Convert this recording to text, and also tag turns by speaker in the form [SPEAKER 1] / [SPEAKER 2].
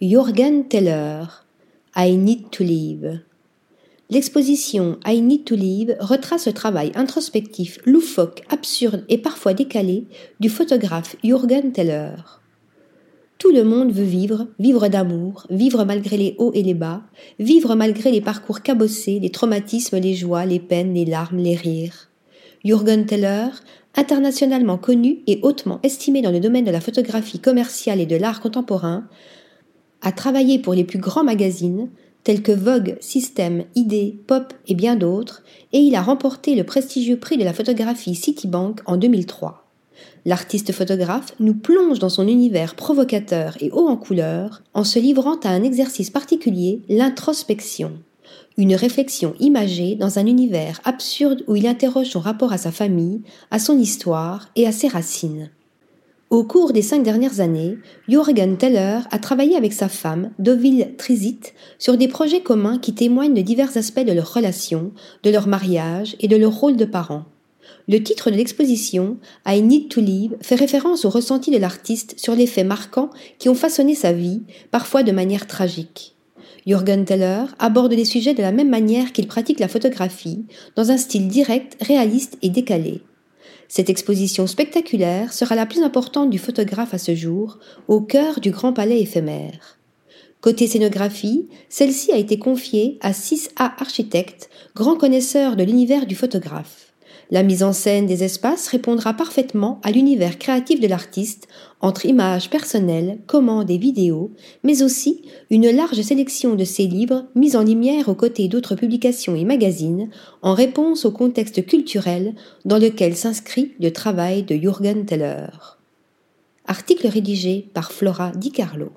[SPEAKER 1] Jürgen Teller, I Need to Live. L'exposition I Need to Live retrace le travail introspectif, loufoque, absurde et parfois décalé du photographe Jürgen Teller. Tout le monde veut vivre, vivre d'amour, vivre malgré les hauts et les bas, vivre malgré les parcours cabossés, les traumatismes, les joies, les peines, les larmes, les rires. Jürgen Teller, internationalement connu et hautement estimé dans le domaine de la photographie commerciale et de l'art contemporain, a travaillé pour les plus grands magazines tels que Vogue, System, ID, Pop et bien d'autres, et il a remporté le prestigieux prix de la photographie Citibank en 2003. L'artiste photographe nous plonge dans son univers provocateur et haut en couleur en se livrant à un exercice particulier, l'introspection. Une réflexion imagée dans un univers absurde où il interroge son rapport à sa famille, à son histoire et à ses racines. Au cours des cinq dernières années, Jürgen Teller a travaillé avec sa femme, Dovile Trizit, sur des projets communs qui témoignent de divers aspects de leur relation, de leur mariage et de leur rôle de parents. Le titre de l'exposition, I Need to Live, fait référence au ressenti de l'artiste sur les faits marquants qui ont façonné sa vie, parfois de manière tragique. Jürgen Teller aborde les sujets de la même manière qu'il pratique la photographie, dans un style direct, réaliste et décalé. Cette exposition spectaculaire sera la plus importante du photographe à ce jour, au cœur du Grand Palais éphémère. Côté scénographie, celle-ci a été confiée à 6A Architectes, grands connaisseurs de l'univers du photographe. La mise en scène des espaces répondra parfaitement à l'univers créatif de l'artiste entre images personnelles, commandes et vidéos, mais aussi une large sélection de ses livres mis en lumière aux côtés d'autres publications et magazines en réponse au contexte culturel dans lequel s'inscrit le travail de Jürgen Teller. Article rédigé par Flora Di Carlo.